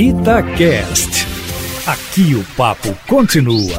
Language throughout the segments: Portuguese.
Itacast. Aqui o papo continua.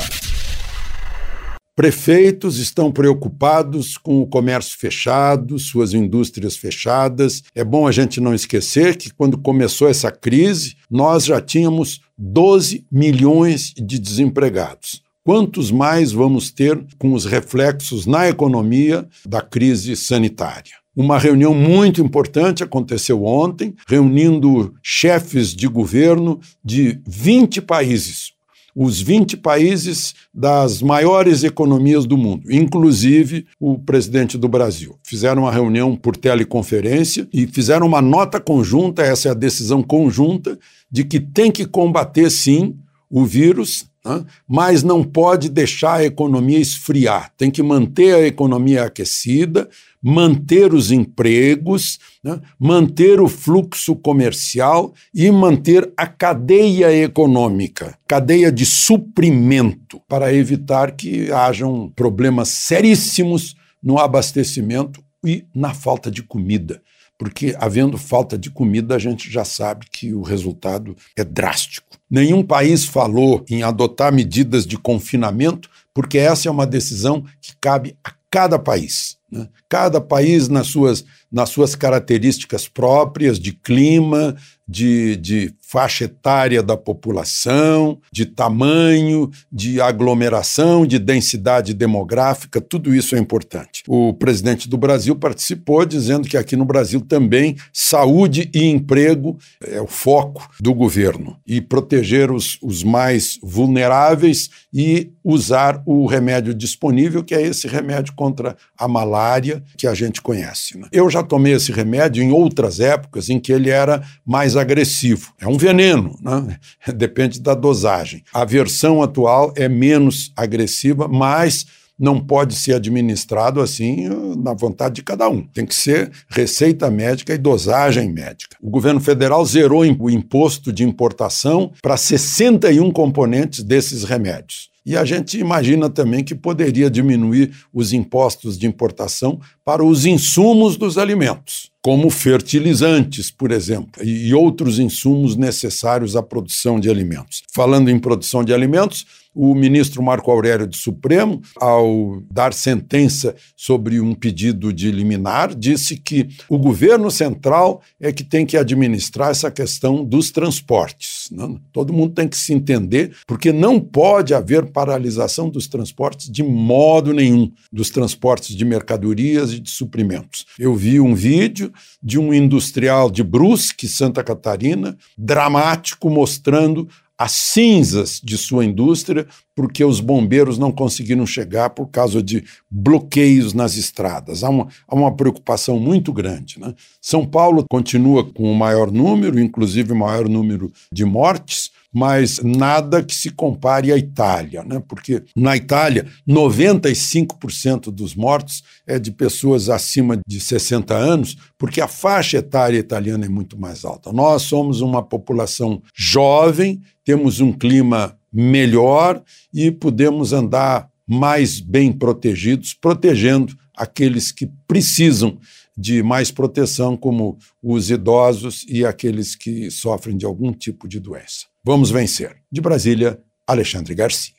Prefeitos estão preocupados com o comércio fechado, suas indústrias fechadas. É bom a gente não esquecer que, quando começou essa crise, nós já tínhamos 12 milhões de desempregados. Quantos mais vamos ter com os reflexos na economia da crise sanitária? Uma reunião muito importante aconteceu ontem, reunindo chefes de governo de 20 países, os 20 países das maiores economias do mundo, inclusive o presidente do Brasil. Fizeram uma reunião por teleconferência e fizeram uma nota conjunta, essa é a decisão conjunta, de que tem que combater sim o vírus? Mas não pode deixar a economia esfriar. Tem que manter a economia aquecida, manter os empregos, né? manter o fluxo comercial e manter a cadeia econômica, cadeia de suprimento, para evitar que hajam problemas seríssimos no abastecimento e na falta de comida porque havendo falta de comida, a gente já sabe que o resultado é drástico. Nenhum país falou em adotar medidas de confinamento, porque essa é uma decisão que cabe a cada país. Né? Cada país, nas suas, nas suas características próprias de clima, de, de faixa etária da população, de tamanho, de aglomeração, de densidade demográfica, tudo isso é importante. O presidente do Brasil participou dizendo que aqui no Brasil também saúde e emprego é o foco do governo e proteger os, os mais vulneráveis e usar o remédio disponível, que é esse remédio contra a malária que a gente conhece. Né? Eu já tomei esse remédio em outras épocas em que ele era mais agressivo. É um veneno, né? depende da dosagem. A versão atual é menos agressiva, mas não pode ser administrado assim na vontade de cada um. Tem que ser receita médica e dosagem médica. O governo federal zerou o imposto de importação para 61 componentes desses remédios. E a gente imagina também que poderia diminuir os impostos de importação para os insumos dos alimentos, como fertilizantes, por exemplo, e outros insumos necessários à produção de alimentos. Falando em produção de alimentos, o ministro Marco Aurélio do Supremo, ao dar sentença sobre um pedido de liminar, disse que o governo central é que tem que administrar essa questão dos transportes. Né? Todo mundo tem que se entender, porque não pode haver paralisação dos transportes de modo nenhum, dos transportes de mercadorias e de suprimentos. Eu vi um vídeo de um industrial de Brusque, Santa Catarina, dramático, mostrando as cinzas de sua indústria, porque os bombeiros não conseguiram chegar por causa de bloqueios nas estradas. Há uma, há uma preocupação muito grande. Né? São Paulo continua com o maior número, inclusive o maior número de mortes, mas nada que se compare à Itália, né? porque na Itália, 95% dos mortos é de pessoas acima de 60 anos, porque a faixa etária italiana é muito mais alta. Nós somos uma população jovem, temos um clima melhor e podemos andar mais bem protegidos, protegendo aqueles que precisam de mais proteção, como os idosos e aqueles que sofrem de algum tipo de doença. Vamos vencer. De Brasília, Alexandre Garcia.